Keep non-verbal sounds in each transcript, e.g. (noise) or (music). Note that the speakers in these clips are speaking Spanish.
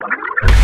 you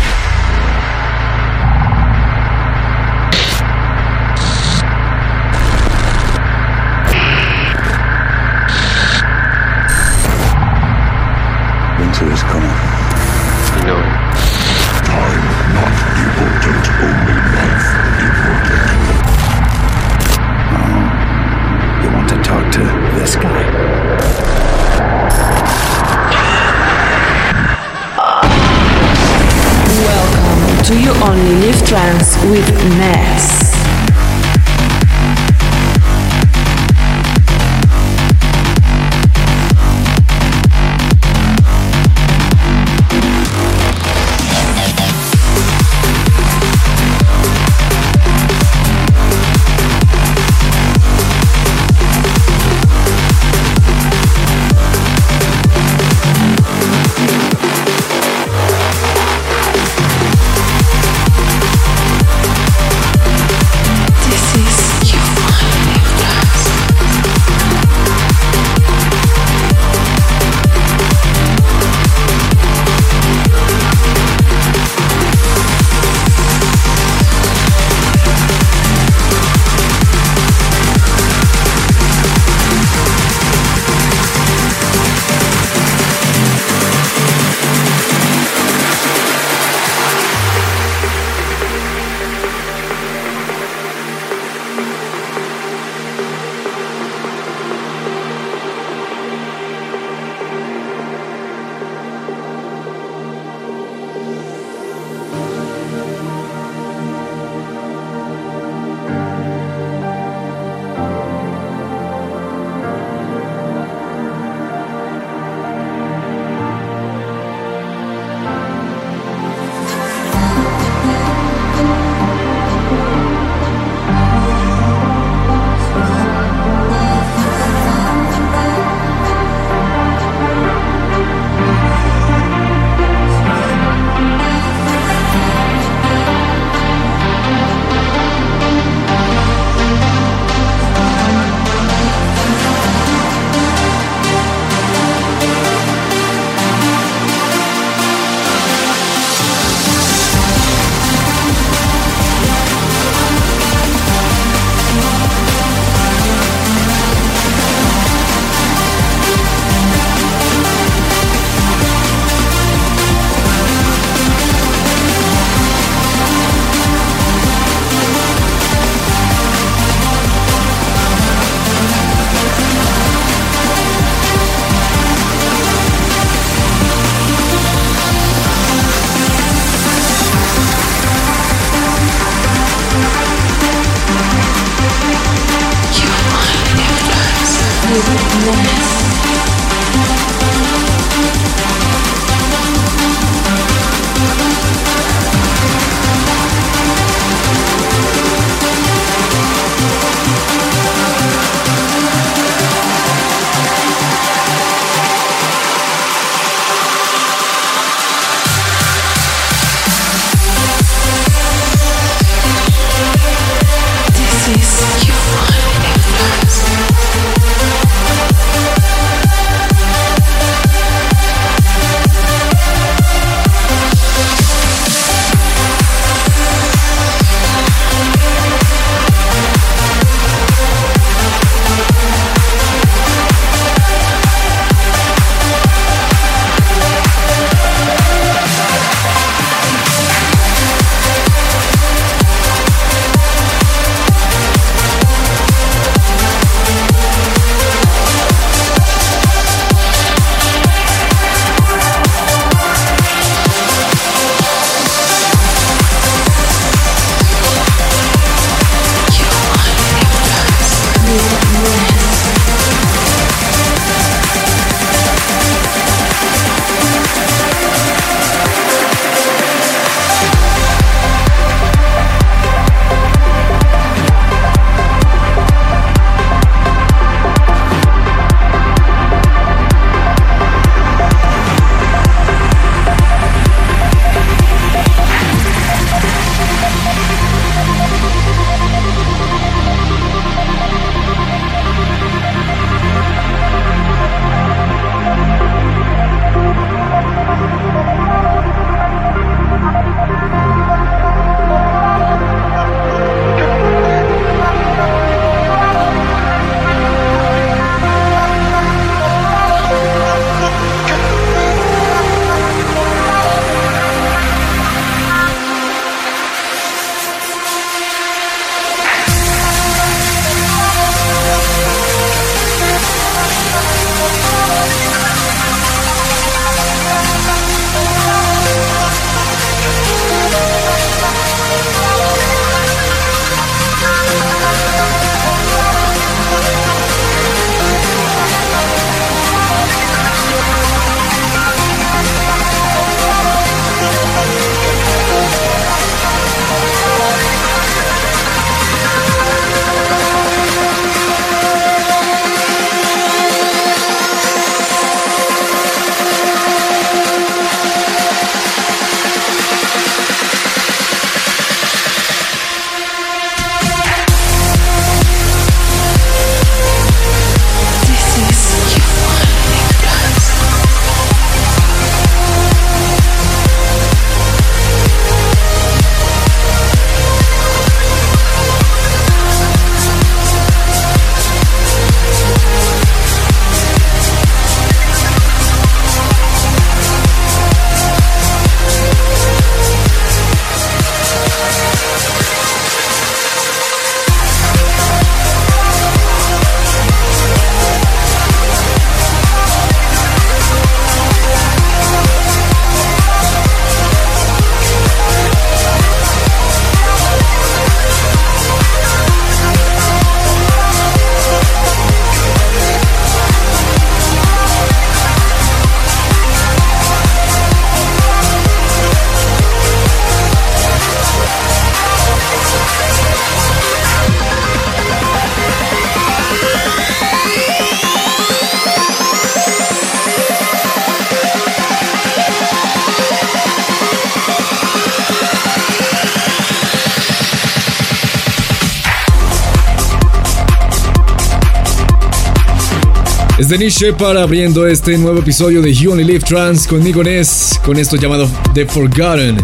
Es Denis Shepard abriendo este nuevo episodio de You Only Live Trans conmigo Ness, con esto llamado The Forgotten.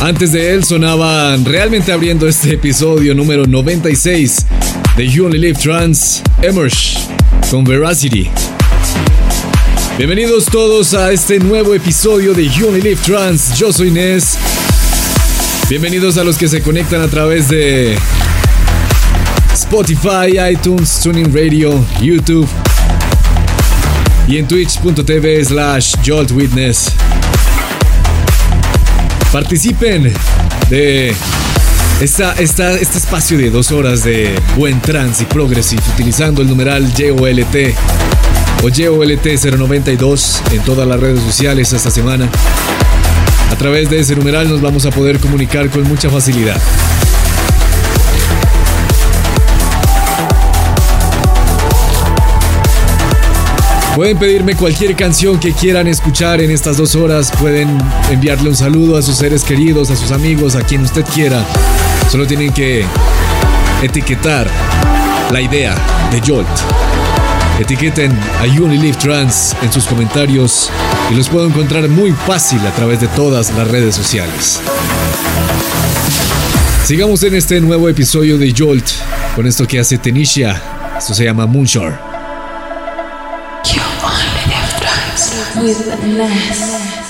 Antes de él sonaban realmente abriendo este episodio número 96 de You Only Live Trans, Emerge con Veracity. Bienvenidos todos a este nuevo episodio de You Only Live Trans. Yo soy Ness. Bienvenidos a los que se conectan a través de Spotify, iTunes, Tuning Radio, YouTube y en twitch.tv slash joltwitness. Participen de esta, esta, este espacio de dos horas de buen trance y progressive utilizando el numeral JOLT o JOLT092 en todas las redes sociales esta semana. A través de ese numeral nos vamos a poder comunicar con mucha facilidad. Pueden pedirme cualquier canción que quieran escuchar en estas dos horas. Pueden enviarle un saludo a sus seres queridos, a sus amigos, a quien usted quiera. Solo tienen que etiquetar la idea de Jolt. Etiqueten a You Trans en sus comentarios y los puedo encontrar muy fácil a través de todas las redes sociales. Sigamos en este nuevo episodio de Jolt con esto que hace Tenisha. Esto se llama Moonshore. With Ness.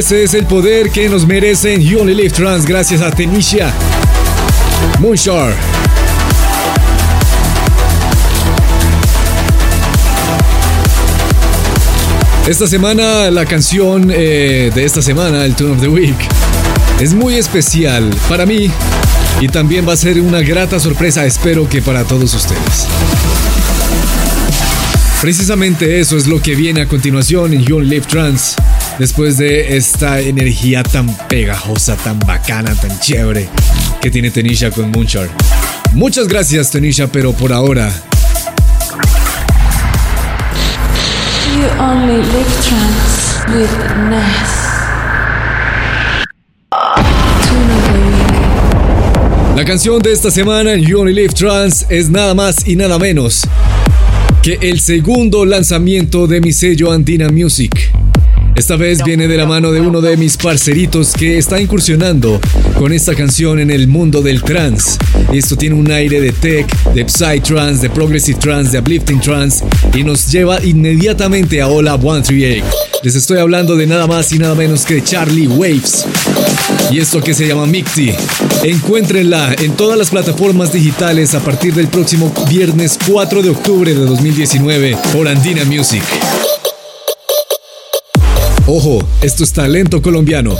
Ese es el poder que nos merecen You Only Live Trans gracias a Tenisha Moonshore. Esta semana, la canción eh, de esta semana, el Tune of the Week, es muy especial para mí y también va a ser una grata sorpresa, espero que para todos ustedes. Precisamente eso es lo que viene a continuación en You Only Live Trans. Después de esta energía tan pegajosa, tan bacana, tan chévere que tiene Tenisha con Moonshore. Muchas gracias Tenisha, pero por ahora You only live trans with. La canción de esta semana You Only Live Trans es nada más y nada menos que el segundo lanzamiento de mi sello Andina Music. Esta vez viene de la mano de uno de mis parceritos que está incursionando con esta canción en el mundo del trance. Esto tiene un aire de tech, de psytrance, de progressive trance, de uplifting trance y nos lleva inmediatamente a Hola 138. Les estoy hablando de nada más y nada menos que Charlie Waves. Y esto que se llama Micti. Encuéntrenla en todas las plataformas digitales a partir del próximo viernes 4 de octubre de 2019 por Andina Music. Ojo, esto es talento colombiano.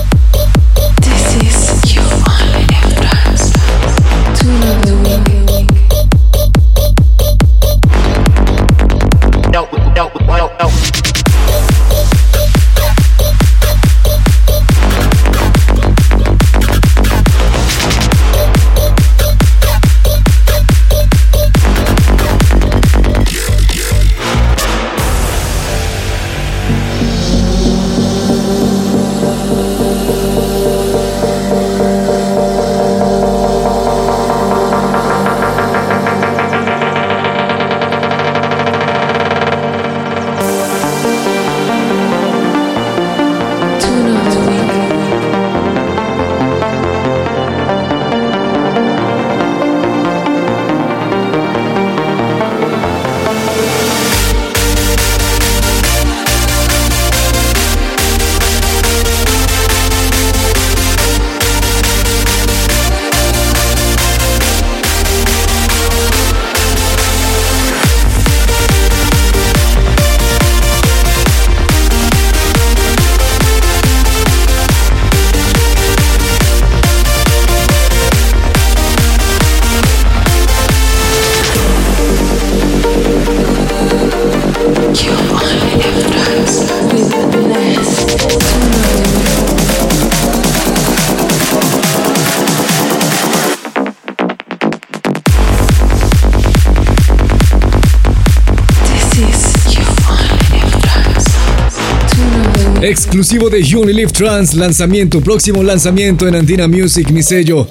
Exclusivo de Unilive Trans, lanzamiento, próximo lanzamiento en Andina Music, mi sello.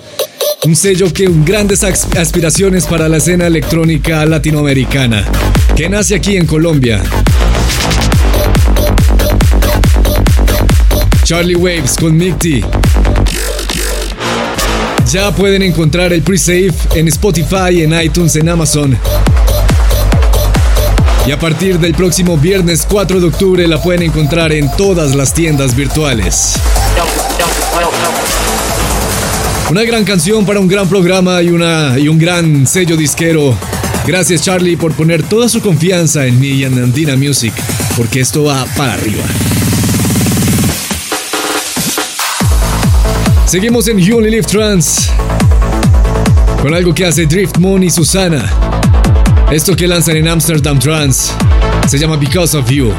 Un sello que grandes as- aspiraciones para la escena electrónica latinoamericana, que nace aquí en Colombia. Charlie Waves con Micti. Ya pueden encontrar el pre-save en Spotify, en iTunes, en Amazon. Y a partir del próximo viernes 4 de octubre la pueden encontrar en todas las tiendas virtuales. Una gran canción para un gran programa y, una, y un gran sello disquero. Gracias Charlie por poner toda su confianza en mí y en Andina Music, porque esto va para arriba. Seguimos en Only Live Trans con algo que hace Driftmoon y Susana. Esto que lanzan en Amsterdam Trans se llama Because of You.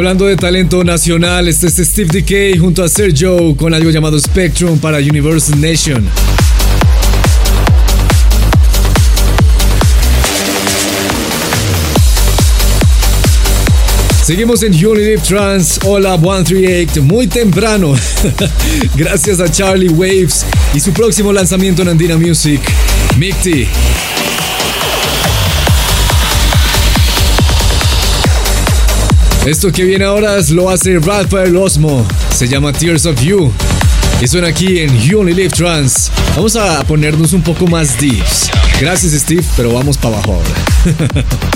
Hablando de talento nacional, este es Steve Decay junto a Sergio con algo llamado Spectrum para Universal Nation. Seguimos en Live Trans, Hola 138, muy temprano. (laughs) Gracias a Charlie Waves y su próximo lanzamiento en Andina Music, Micti. Esto que viene ahora lo hace Rafael Osmo, se llama Tears of You. Y suena aquí en You Only Live Trans. Vamos a ponernos un poco más deeps. Gracias Steve, pero vamos para abajo ahora. (laughs)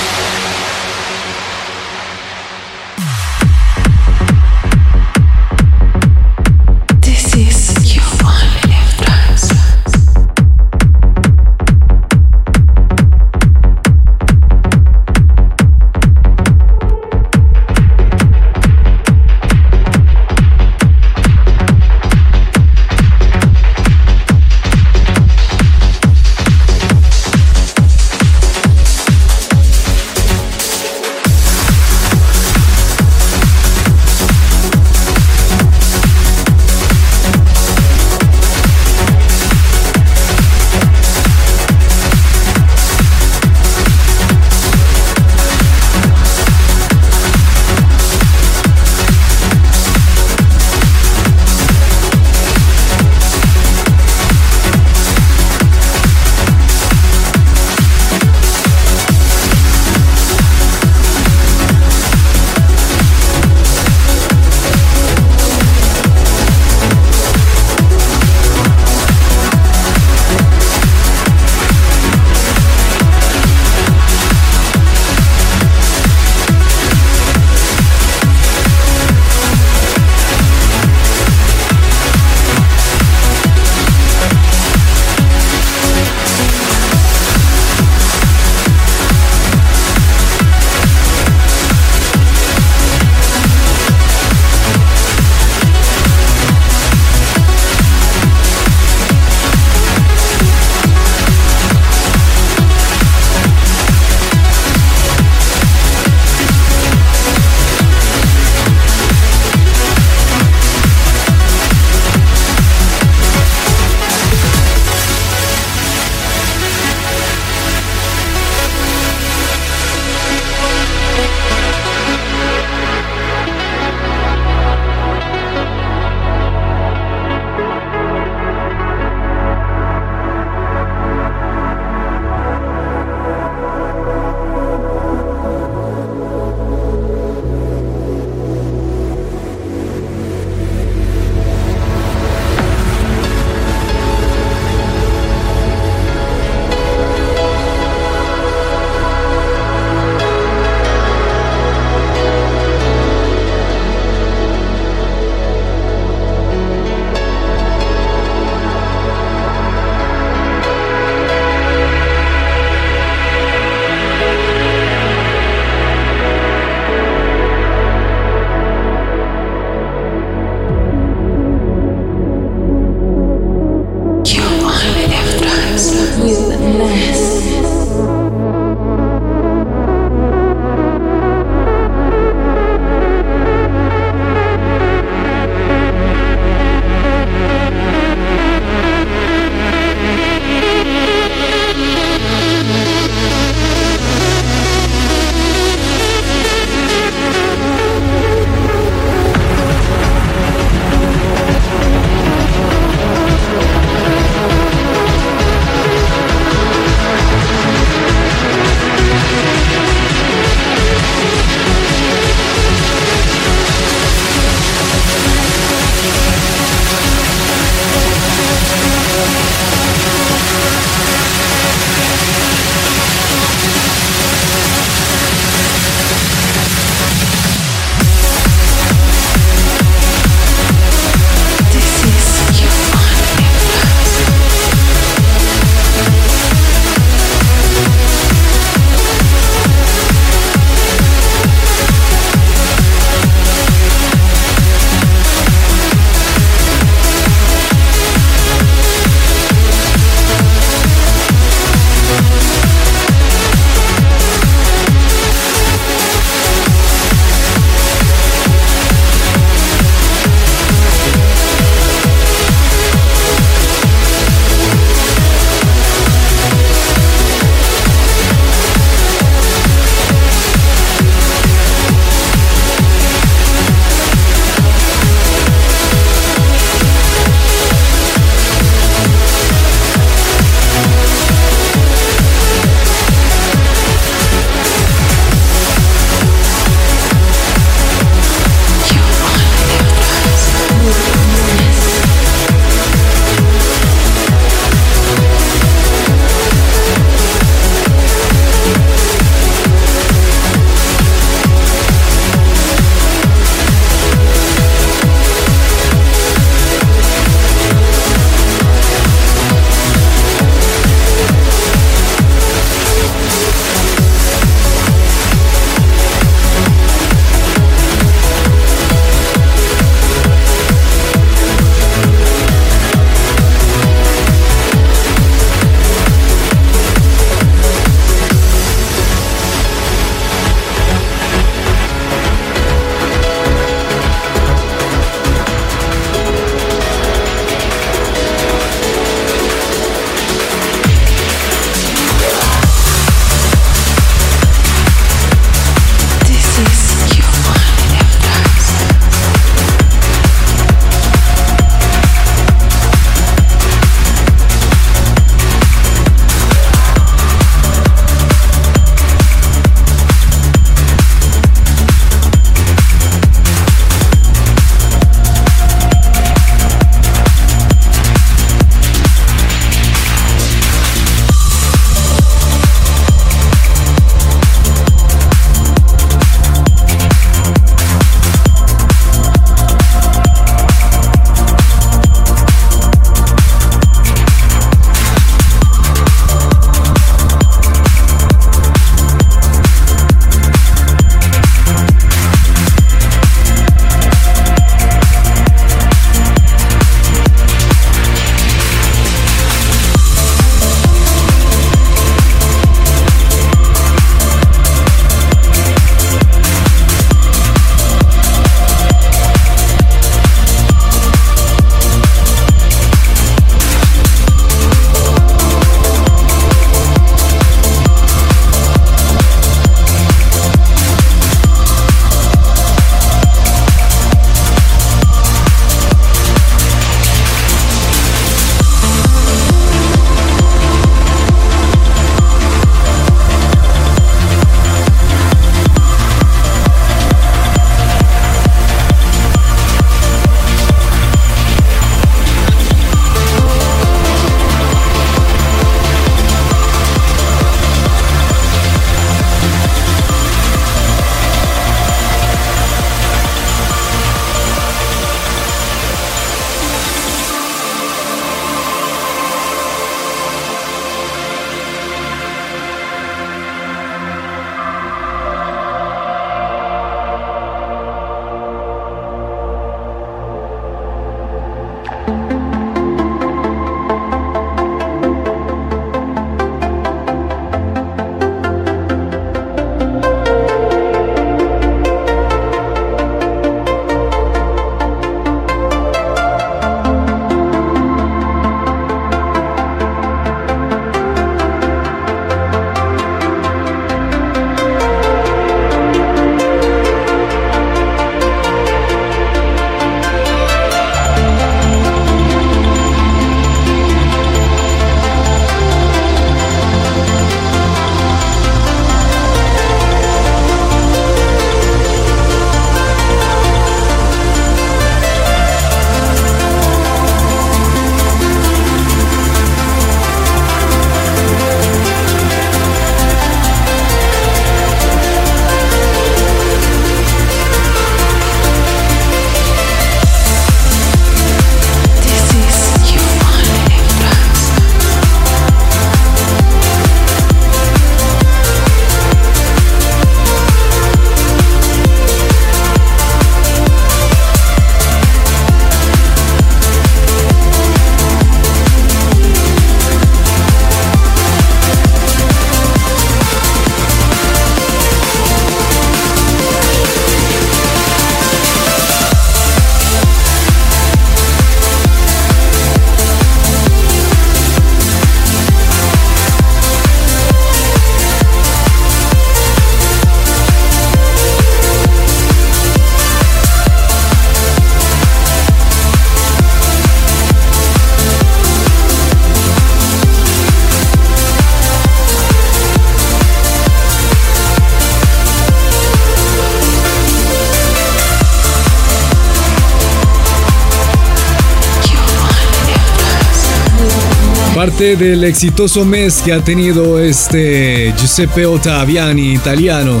Del exitoso mes que ha tenido este Giuseppe Ottaviani italiano.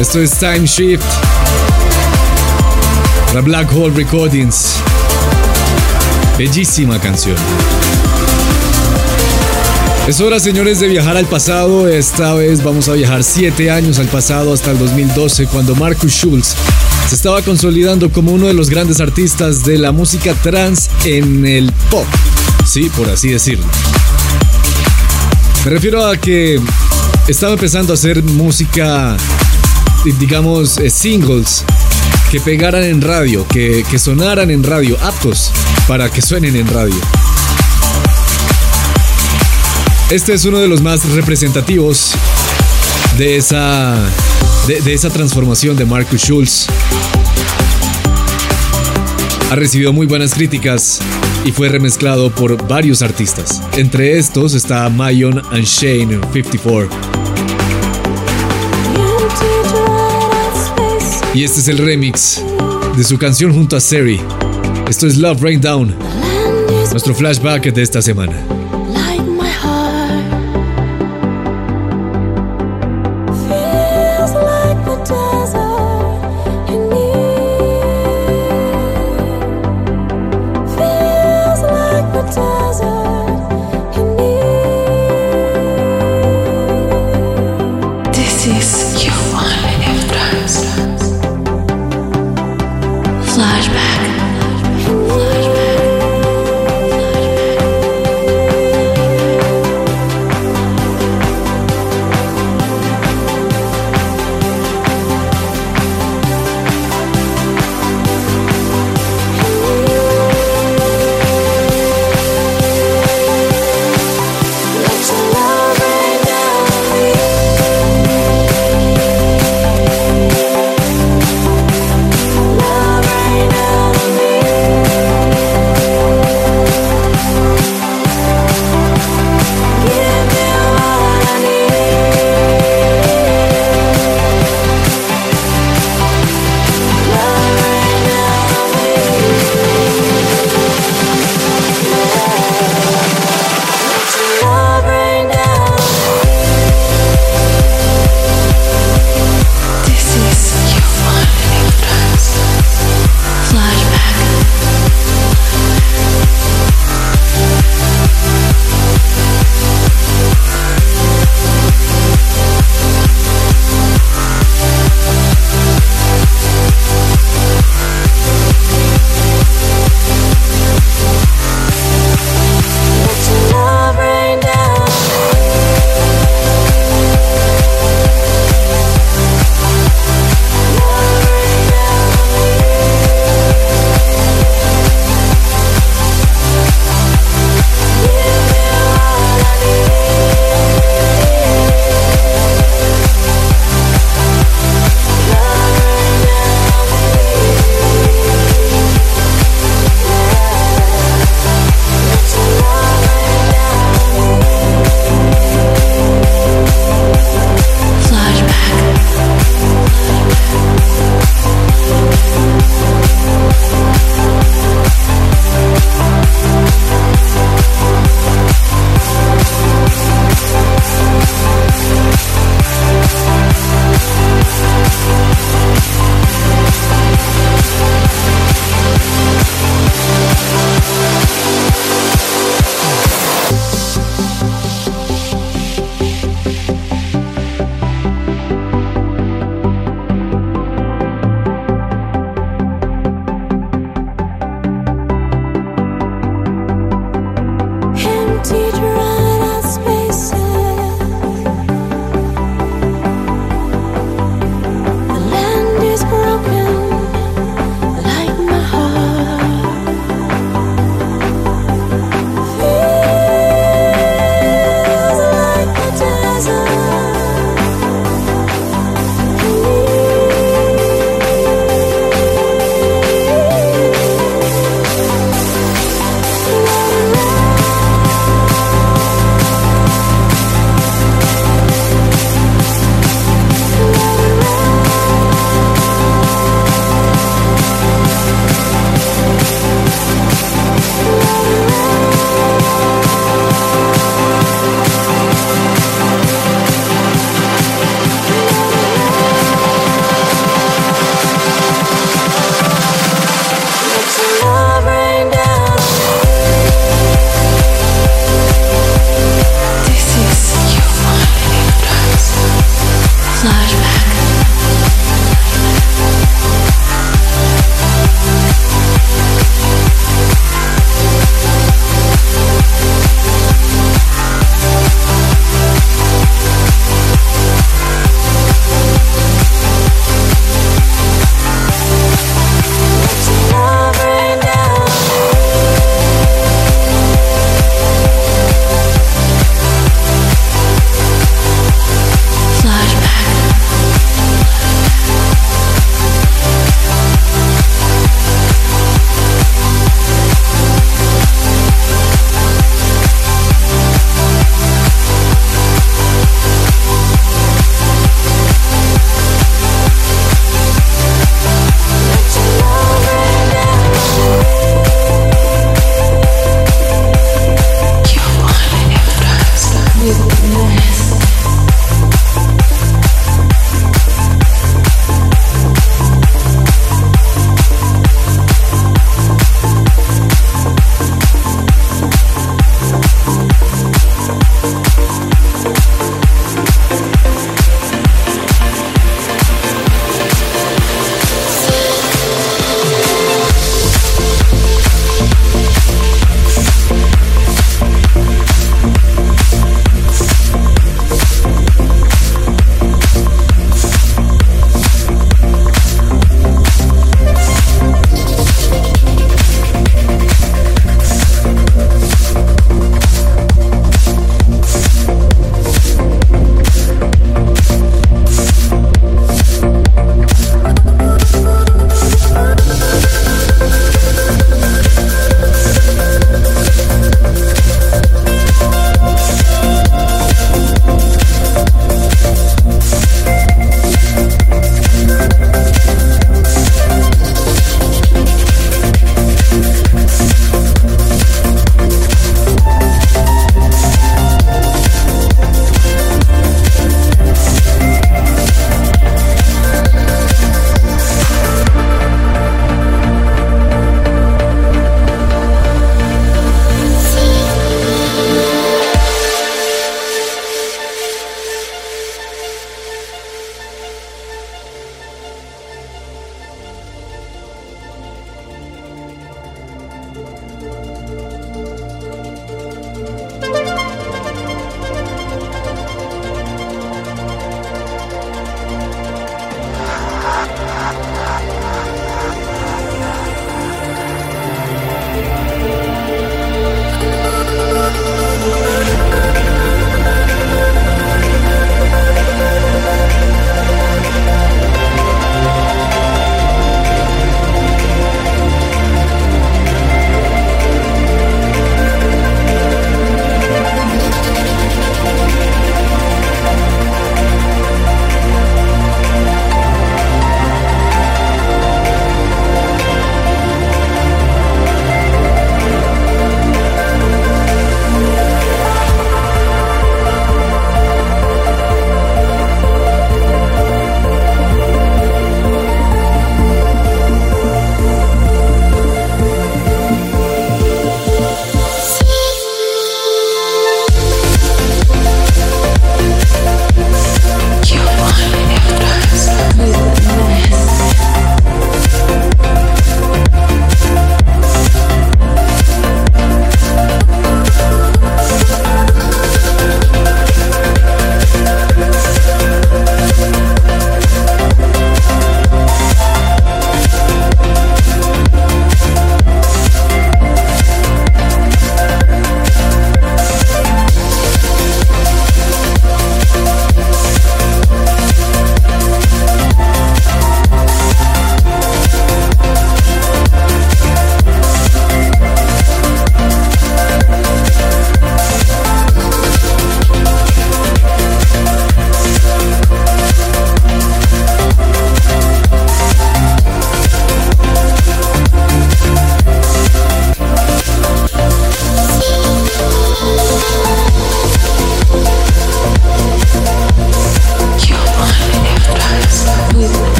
Esto es Time Shift. La Black Hole Recordings. Bellísima canción. Es hora, señores, de viajar al pasado. Esta vez vamos a viajar 7 años al pasado hasta el 2012, cuando Marcus Schulz se estaba consolidando como uno de los grandes artistas de la música trans en el pop. Sí, por así decirlo. Me refiero a que estaba empezando a hacer música, digamos, eh, singles que pegaran en radio, que, que sonaran en radio, aptos para que suenen en radio. Este es uno de los más representativos de esa, de, de esa transformación de Marcus Schulz. Ha recibido muy buenas críticas y fue remezclado por varios artistas. Entre estos está Mayon and Shane 54. Y este es el remix de su canción junto a Seri. Esto es Love Rain Down, nuestro flashback de esta semana.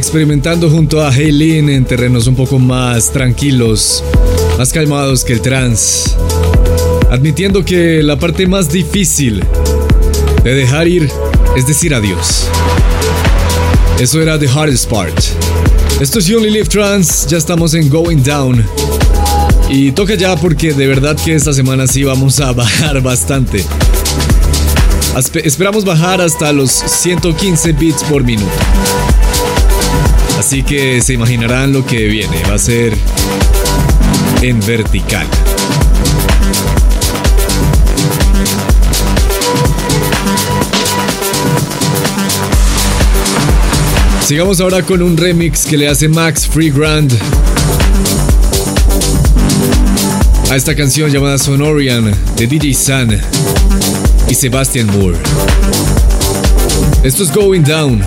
Experimentando junto a Haylin en terrenos un poco más tranquilos, más calmados que el trance, admitiendo que la parte más difícil de dejar ir es decir adiós. Eso era the hardest part. Esto es You Only Live Trance, ya estamos en Going Down. Y toca ya porque de verdad que esta semana sí vamos a (laughs) bajar bastante. Esperamos bajar hasta los 115 bits por minuto. Así que se imaginarán lo que viene. Va a ser en vertical. Sigamos ahora con un remix que le hace Max Free Grand a esta canción llamada Sonorian de DJ Sun y Sebastian Moore. Esto es Going Down.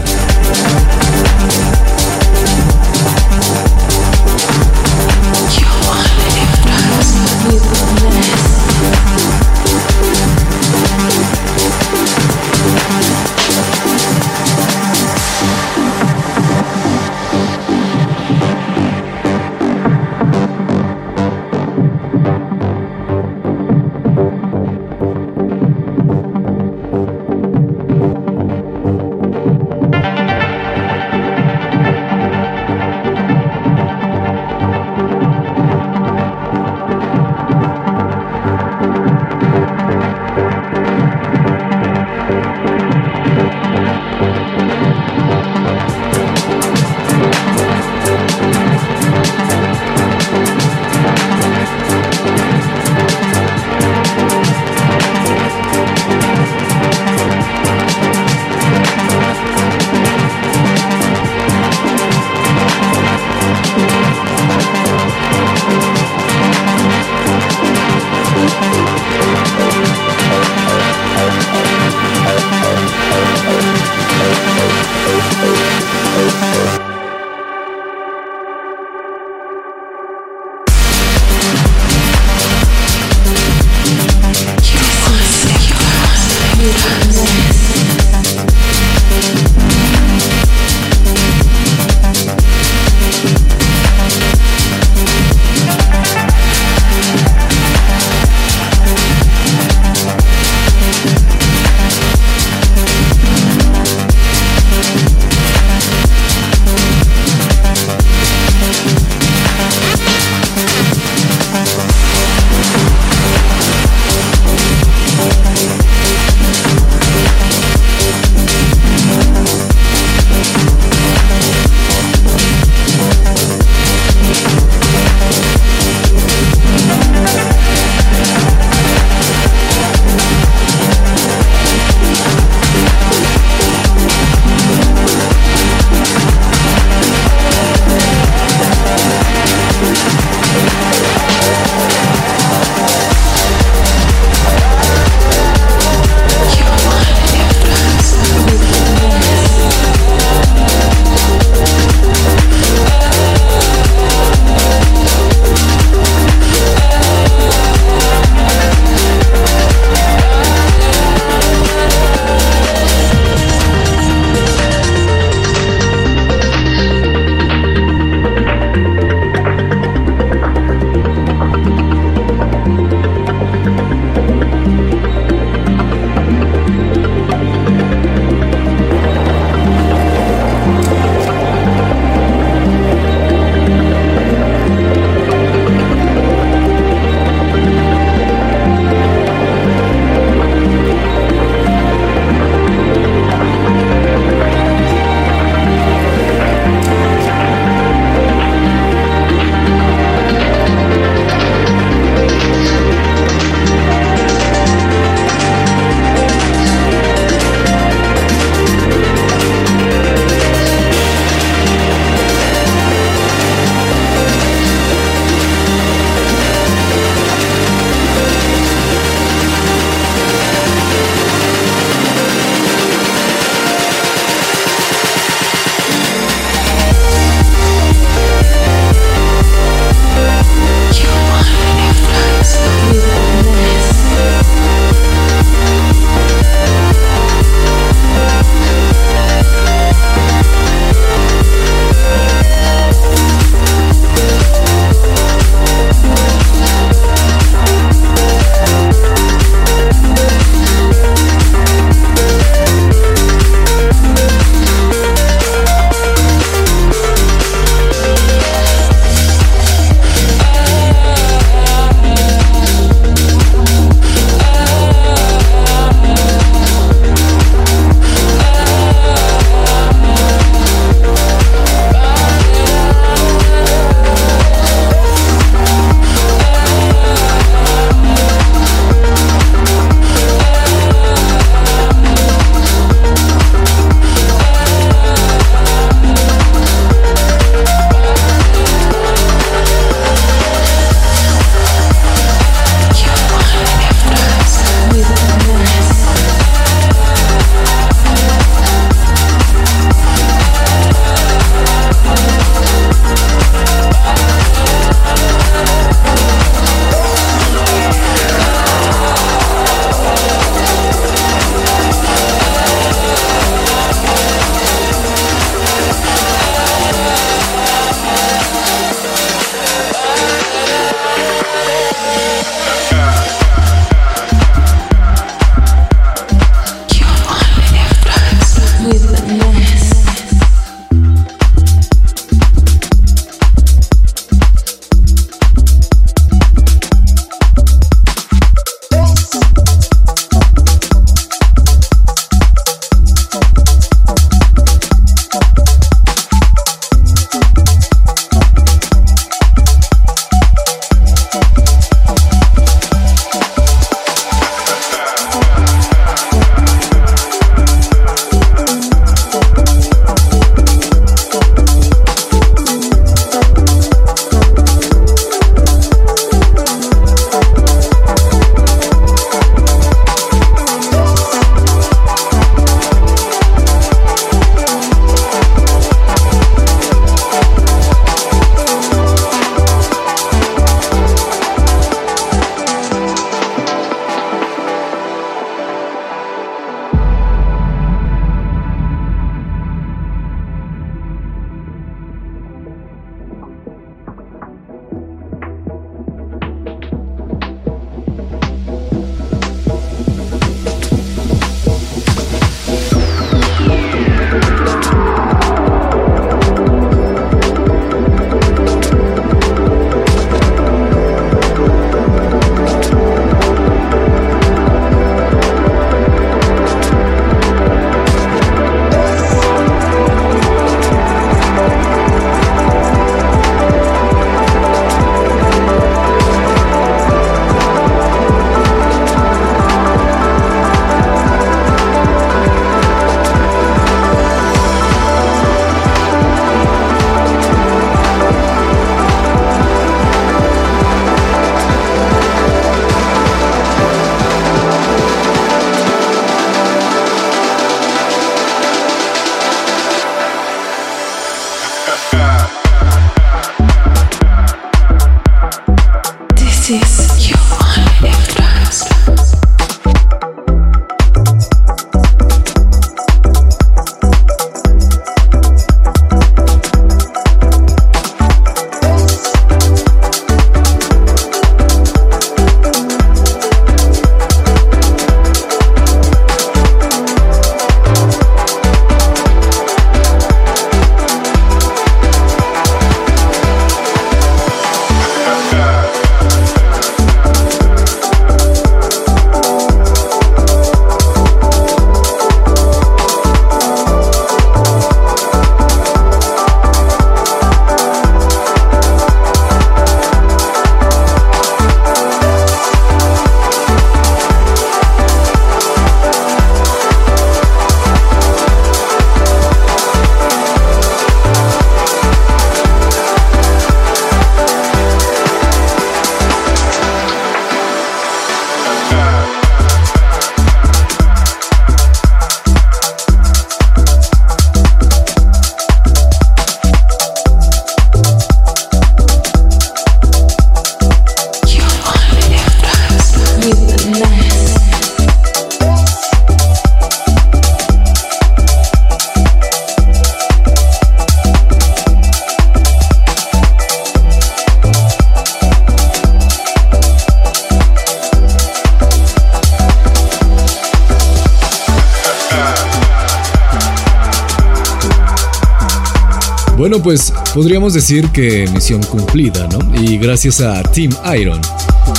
Podríamos decir que misión cumplida, ¿no? Y gracias a Team Iron,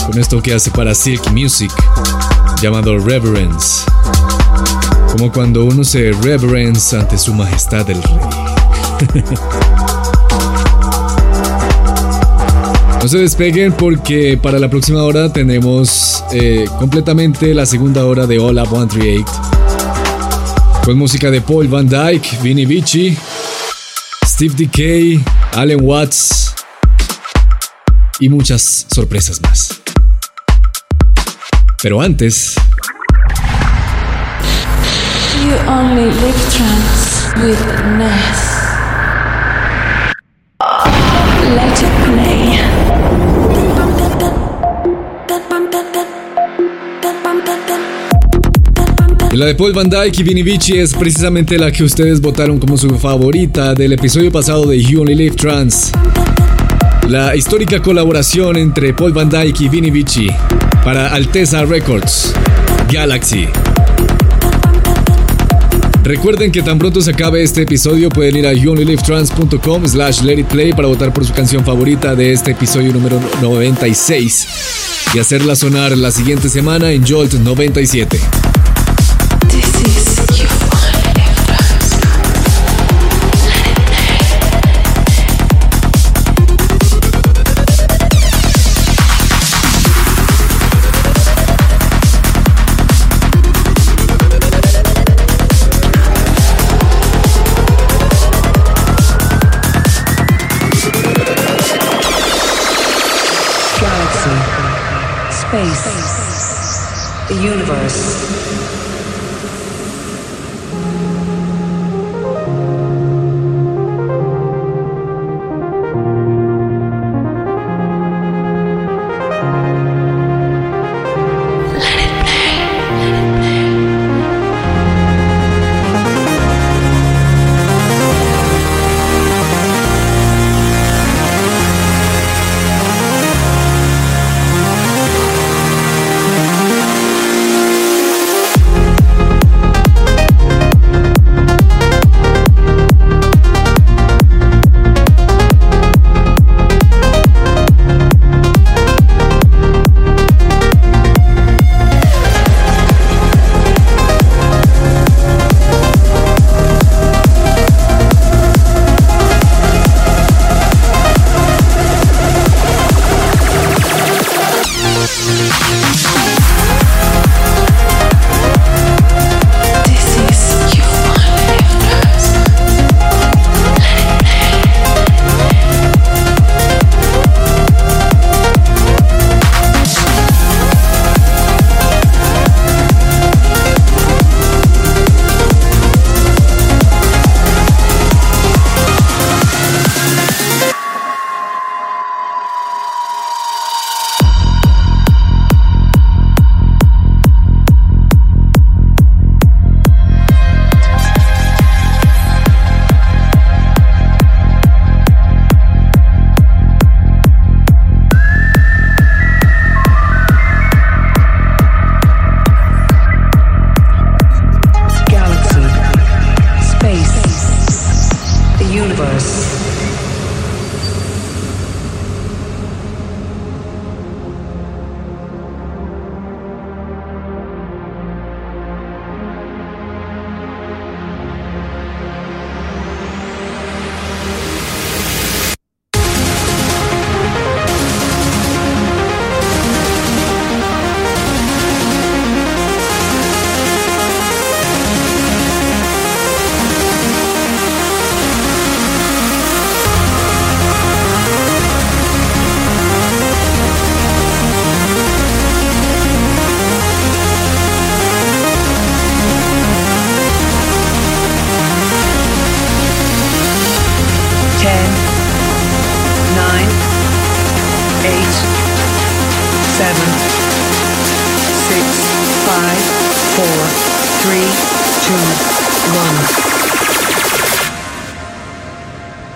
con esto que hace para Silk Music, llamado Reverence. Como cuando uno se reverence ante su majestad el rey. (laughs) No se despeguen porque para la próxima hora tenemos eh, completamente la segunda hora de Up 138. Con música de Paul Van Dyke, Vinny Vici, Steve Decay, Allen Watts y muchas sorpresas más. Pero antes, You only live with la de Paul Van Dyke y Vinny Vici es precisamente la que ustedes votaron como su favorita del episodio pasado de You Only Live Trans. La histórica colaboración entre Paul Van Dyke y Vinny Vici para Alteza Records, Galaxy. Recuerden que tan pronto se acabe este episodio pueden ir a youonlylivetrans.com slash let it play para votar por su canción favorita de este episodio número 96 y hacerla sonar la siguiente semana en Jolt 97.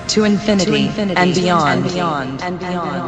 To infinity, and beyond. And beyond. And beyond. with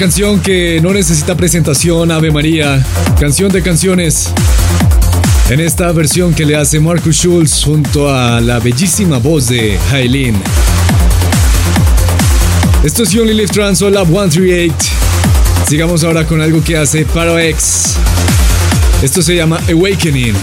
canción que no necesita presentación, Ave María. Canción de canciones. En esta versión que le hace Marcus Schulz junto a la bellísima voz de Hailin. Esto es Only Live Trans o Lab 138. Sigamos ahora con algo que hace Paro X. Esto se llama Awakening.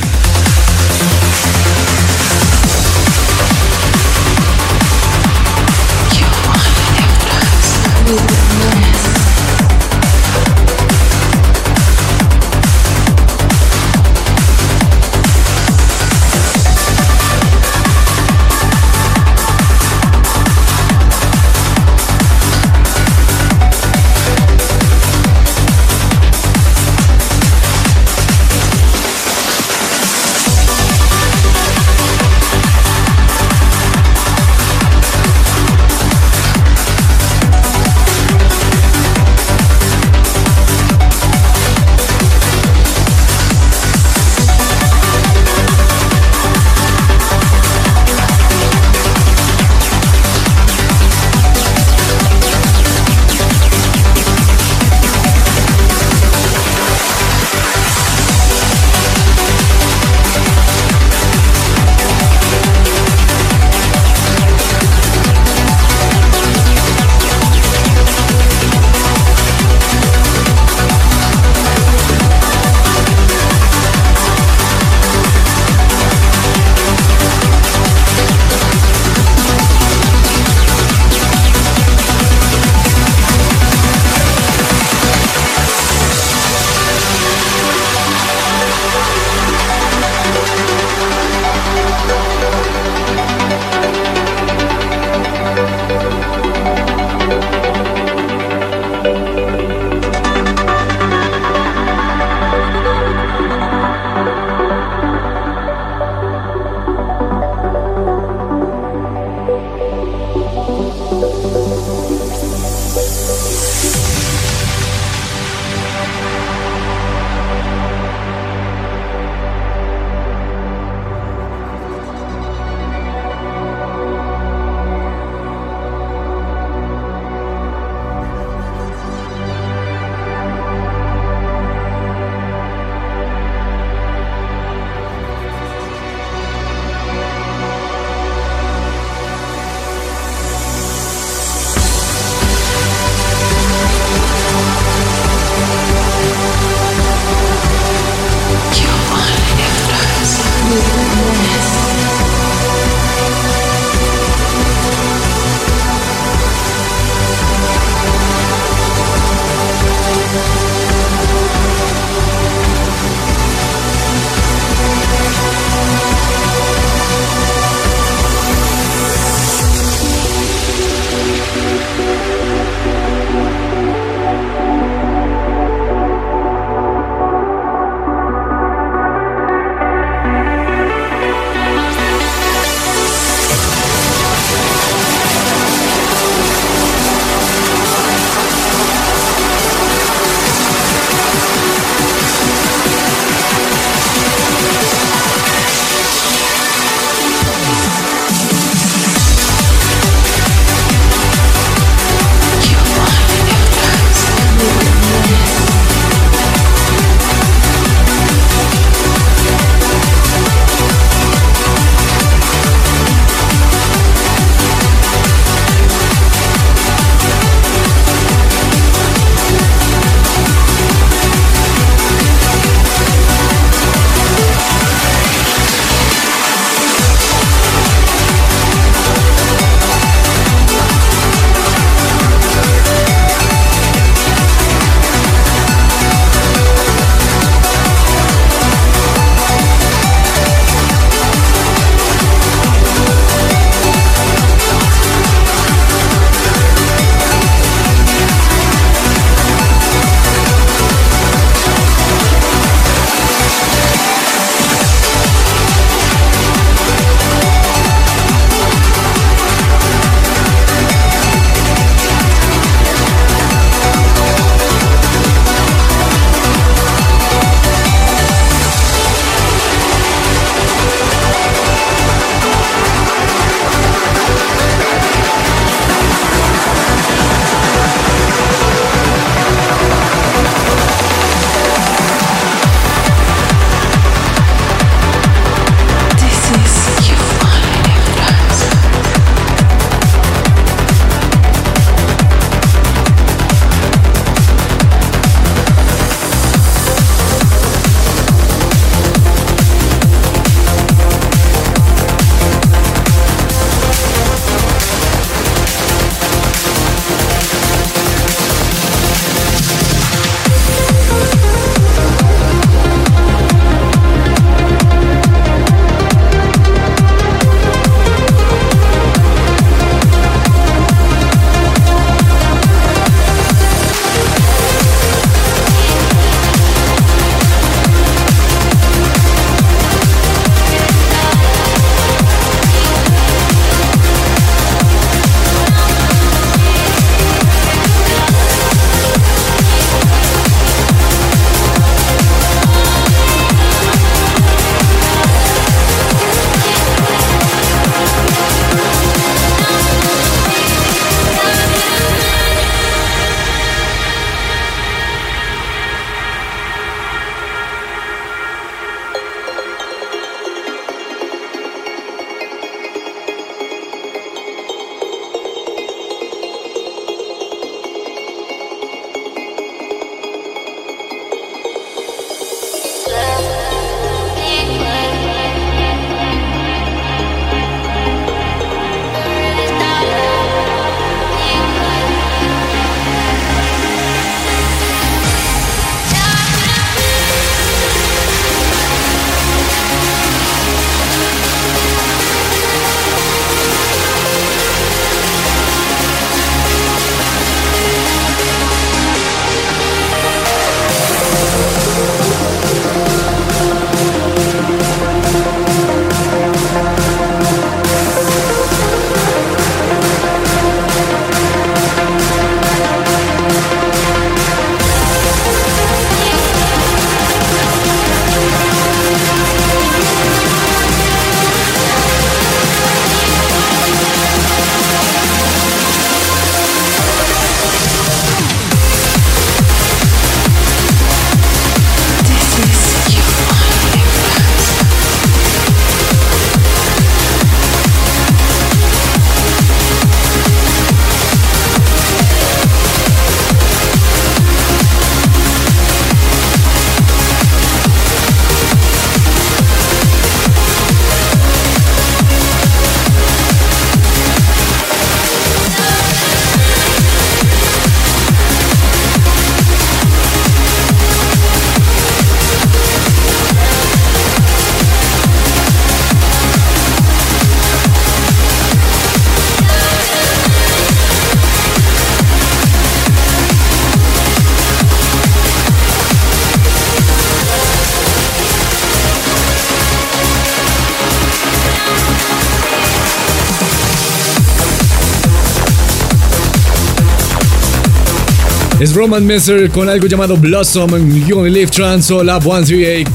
Roman Messer con algo llamado Blossom en You Only Live Trans o Lab 138.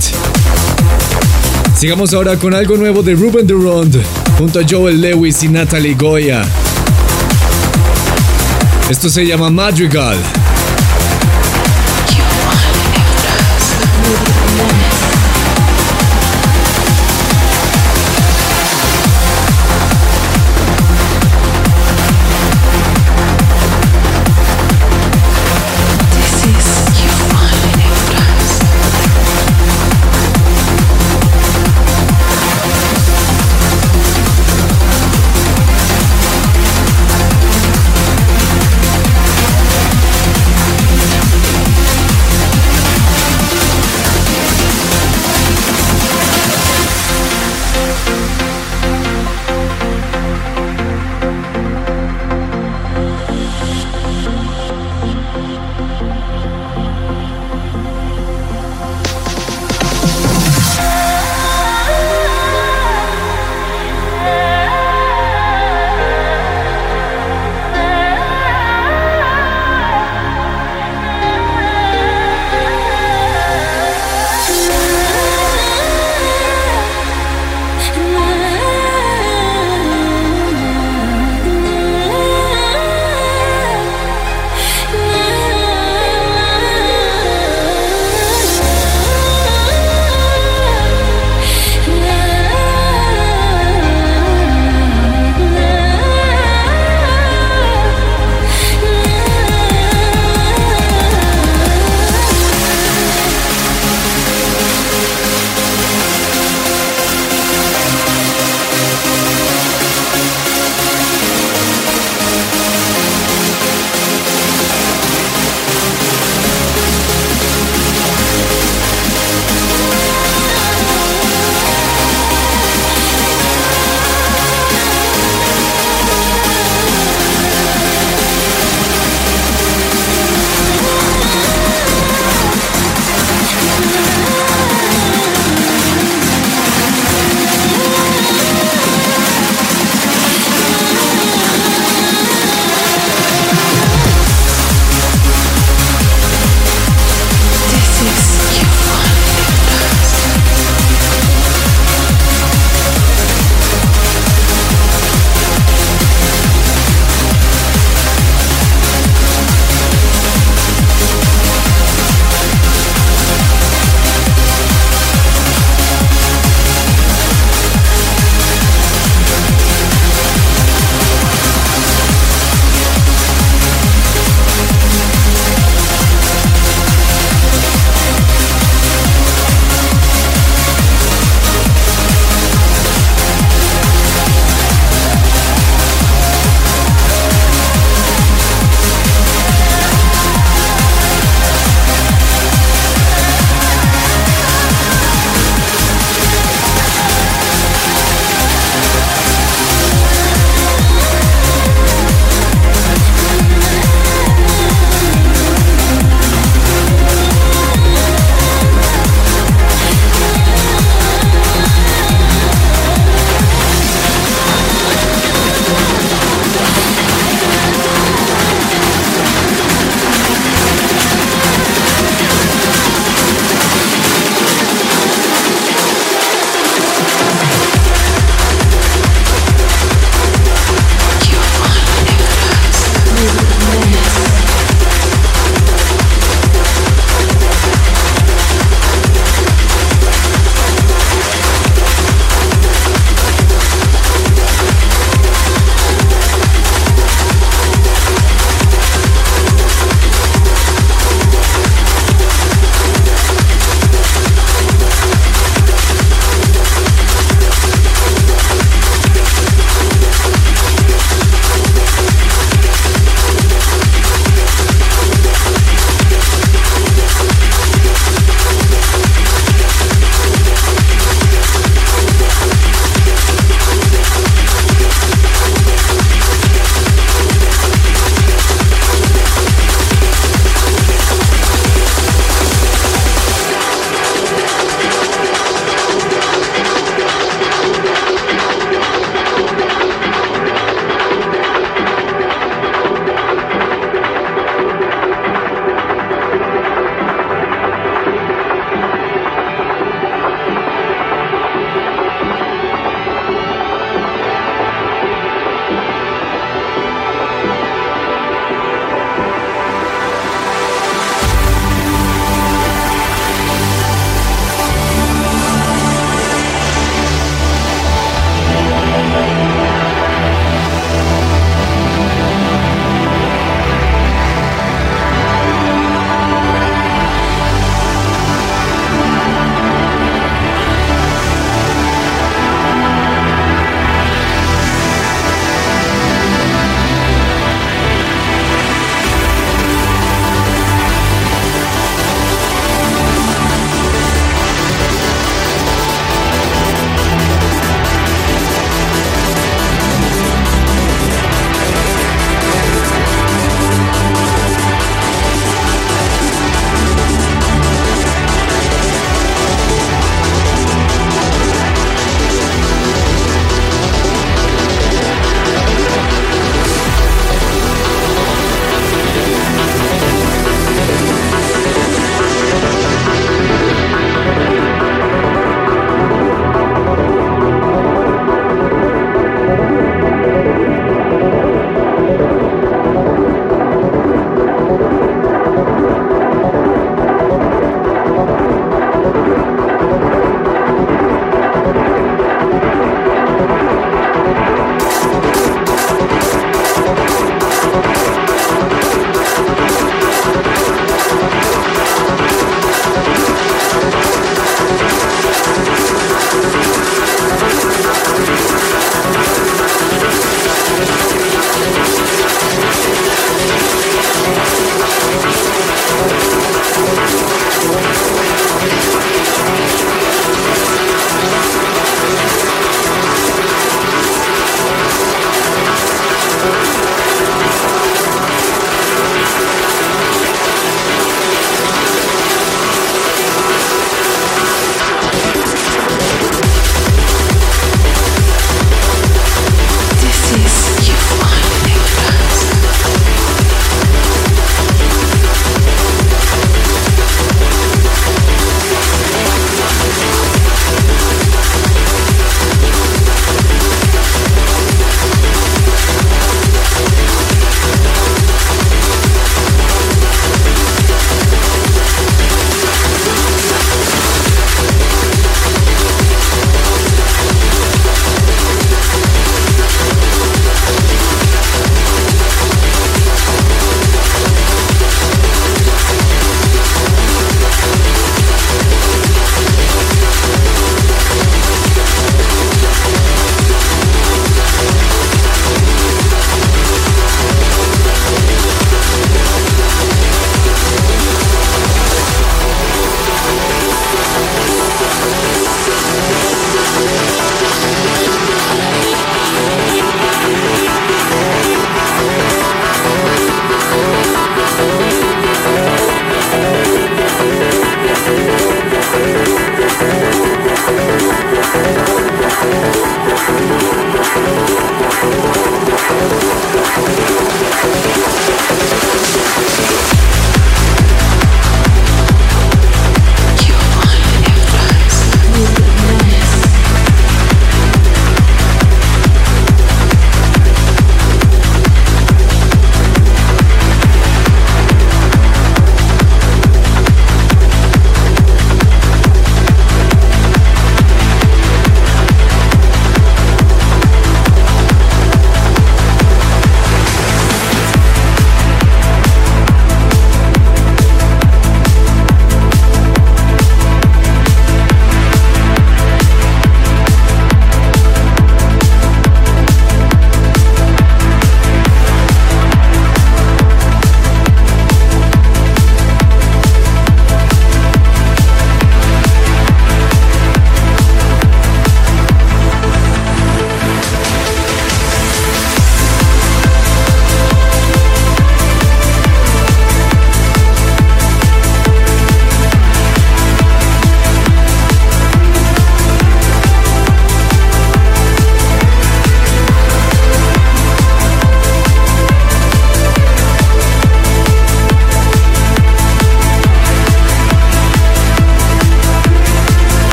Sigamos ahora con algo nuevo de Ruben Durand junto a Joel Lewis y Natalie Goya. Esto se llama Madrigal.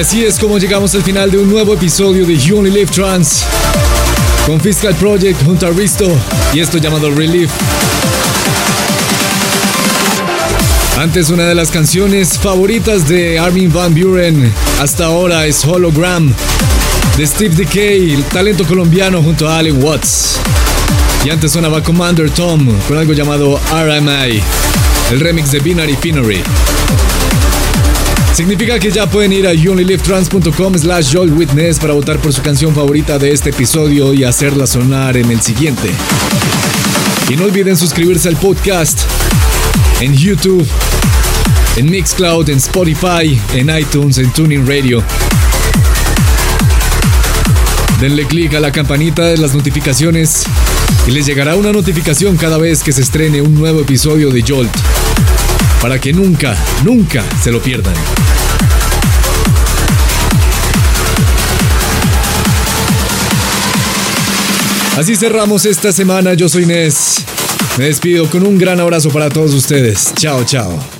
Y así es como llegamos al final de un nuevo episodio de You Only Live Trans con Fiscal Project junto a Risto y esto llamado Relief. Antes una de las canciones favoritas de Armin Van Buren hasta ahora es Hologram de Steve Decay, el talento colombiano junto a Allen Watts. Y antes sonaba Commander Tom con algo llamado RMI, el remix de Binary Finery. Significa que ya pueden ir a youonlylivetrans.com slash Witness para votar por su canción favorita de este episodio y hacerla sonar en el siguiente. Y no olviden suscribirse al podcast en YouTube, en Mixcloud, en Spotify, en iTunes, en Tuning Radio. Denle clic a la campanita de las notificaciones y les llegará una notificación cada vez que se estrene un nuevo episodio de Jolt. Para que nunca, nunca se lo pierdan. Así cerramos esta semana. Yo soy Nes. Me despido con un gran abrazo para todos ustedes. Chao, chao.